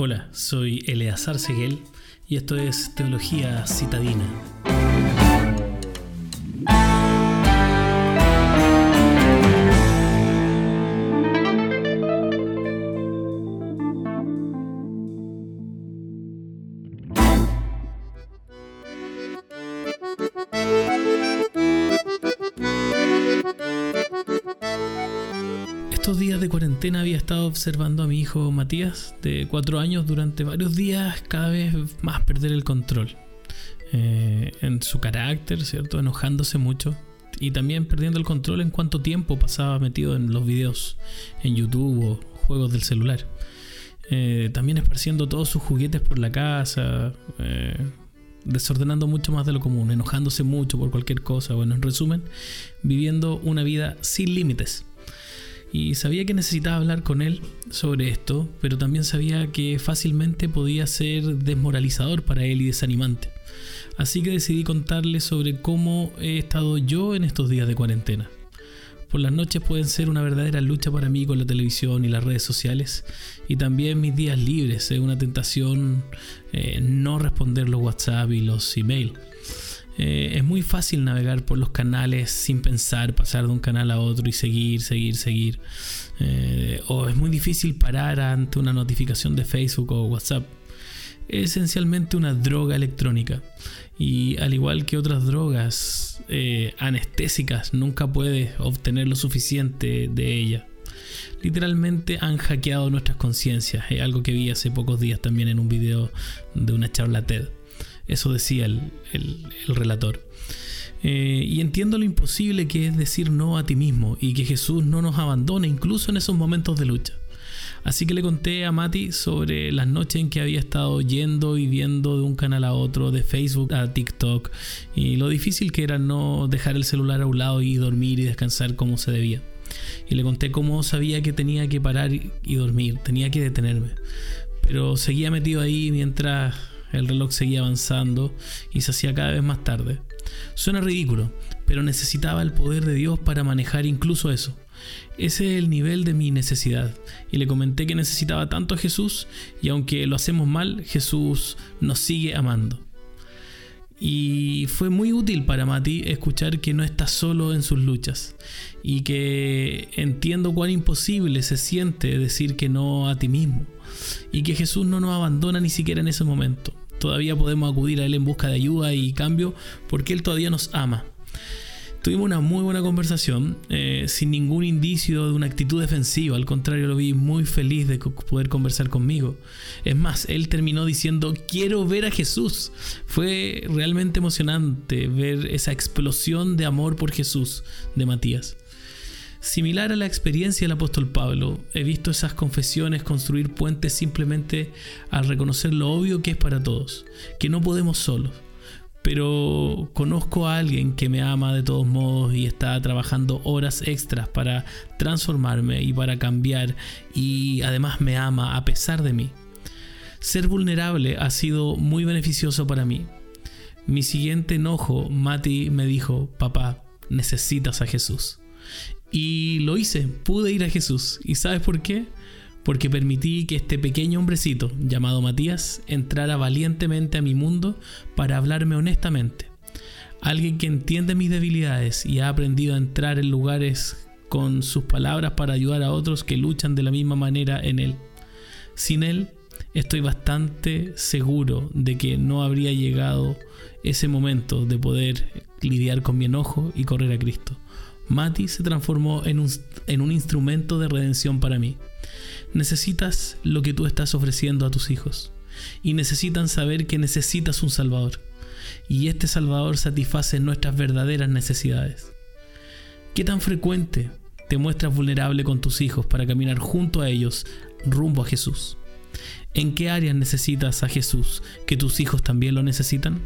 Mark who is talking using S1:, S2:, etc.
S1: Hola, soy Eleazar Seguel y esto es Teología Citadina. Estos días de cuarentena había estado observando a mi hijo Matías, de cuatro años, durante varios días cada vez más perder el control. Eh, en su carácter, ¿cierto? Enojándose mucho. Y también perdiendo el control en cuánto tiempo pasaba metido en los videos en YouTube o juegos del celular. Eh, también esparciendo todos sus juguetes por la casa. Eh, desordenando mucho más de lo común, enojándose mucho por cualquier cosa. Bueno, en resumen, viviendo una vida sin límites y sabía que necesitaba hablar con él sobre esto, pero también sabía que fácilmente podía ser desmoralizador para él y desanimante. Así que decidí contarle sobre cómo he estado yo en estos días de cuarentena. Por las noches pueden ser una verdadera lucha para mí con la televisión y las redes sociales. Y también mis días libres es una tentación eh, no responder los WhatsApp y los email. Eh, es muy fácil navegar por los canales sin pensar, pasar de un canal a otro y seguir, seguir, seguir. Eh, o es muy difícil parar ante una notificación de Facebook o WhatsApp. Es esencialmente una droga electrónica. Y al igual que otras drogas eh, anestésicas, nunca puedes obtener lo suficiente de ella. Literalmente han hackeado nuestras conciencias. Es algo que vi hace pocos días también en un video de una charla TED. Eso decía el, relator. Eh, y entiendo lo imposible que es decir no a ti mismo y que Jesús no nos abandone incluso en esos momentos de lucha. Así que le conté a Mati sobre las noches en que había estado yendo y viendo de un canal a otro, de Facebook a TikTok, y lo difícil que era no dejar el celular a un lado y dormir y descansar como se debía. Y le conté cómo sabía que tenía que parar y dormir, tenía que detenerme. Pero seguía metido ahí mientras el reloj seguía avanzando y se hacía cada vez más tarde. Suena ridículo, pero necesitaba el poder de Dios para manejar incluso eso. Ese es el nivel de mi necesidad. Y le comenté que necesitaba tanto a Jesús y aunque lo hacemos mal, Jesús nos sigue amando. Y fue muy útil para Mati escuchar que no está solo en sus luchas y que entiendo cuán imposible se siente decir que no a ti mismo y que Jesús no nos abandona ni siquiera en ese momento. Todavía podemos acudir a Él en busca de ayuda y cambio porque Él todavía nos ama. Tuvimos una muy buena conversación, eh, sin ningún indicio de una actitud defensiva, al contrario lo vi muy feliz de poder conversar conmigo. Es más, él terminó diciendo, quiero ver a Jesús. Fue realmente emocionante ver esa explosión de amor por Jesús de Matías. Similar a la experiencia del apóstol Pablo, he visto esas confesiones construir puentes simplemente al reconocer lo obvio que es para todos, que no podemos solos. Pero conozco a alguien que me ama de todos modos y está trabajando horas extras para transformarme y para cambiar y además me ama a pesar de mí. Ser vulnerable ha sido muy beneficioso para mí. Mi siguiente enojo, Mati me dijo, papá, necesitas a Jesús. Y lo hice, pude ir a Jesús. ¿Y sabes por qué? Porque permití que este pequeño hombrecito llamado Matías entrara valientemente a mi mundo para hablarme honestamente. Alguien que entiende mis debilidades y ha aprendido a entrar en lugares con sus palabras para ayudar a otros que luchan de la misma manera en él. Sin él, estoy bastante seguro de que no habría llegado ese momento de poder lidiar con mi enojo y correr a Cristo. Mati se transformó en un, en un instrumento de redención para mí. Necesitas lo que tú estás ofreciendo a tus hijos y necesitan saber que necesitas un Salvador. Y este Salvador satisface nuestras verdaderas necesidades. ¿Qué tan frecuente te muestras vulnerable con tus hijos para caminar junto a ellos rumbo a Jesús? ¿En qué áreas necesitas a Jesús que tus hijos también lo necesitan?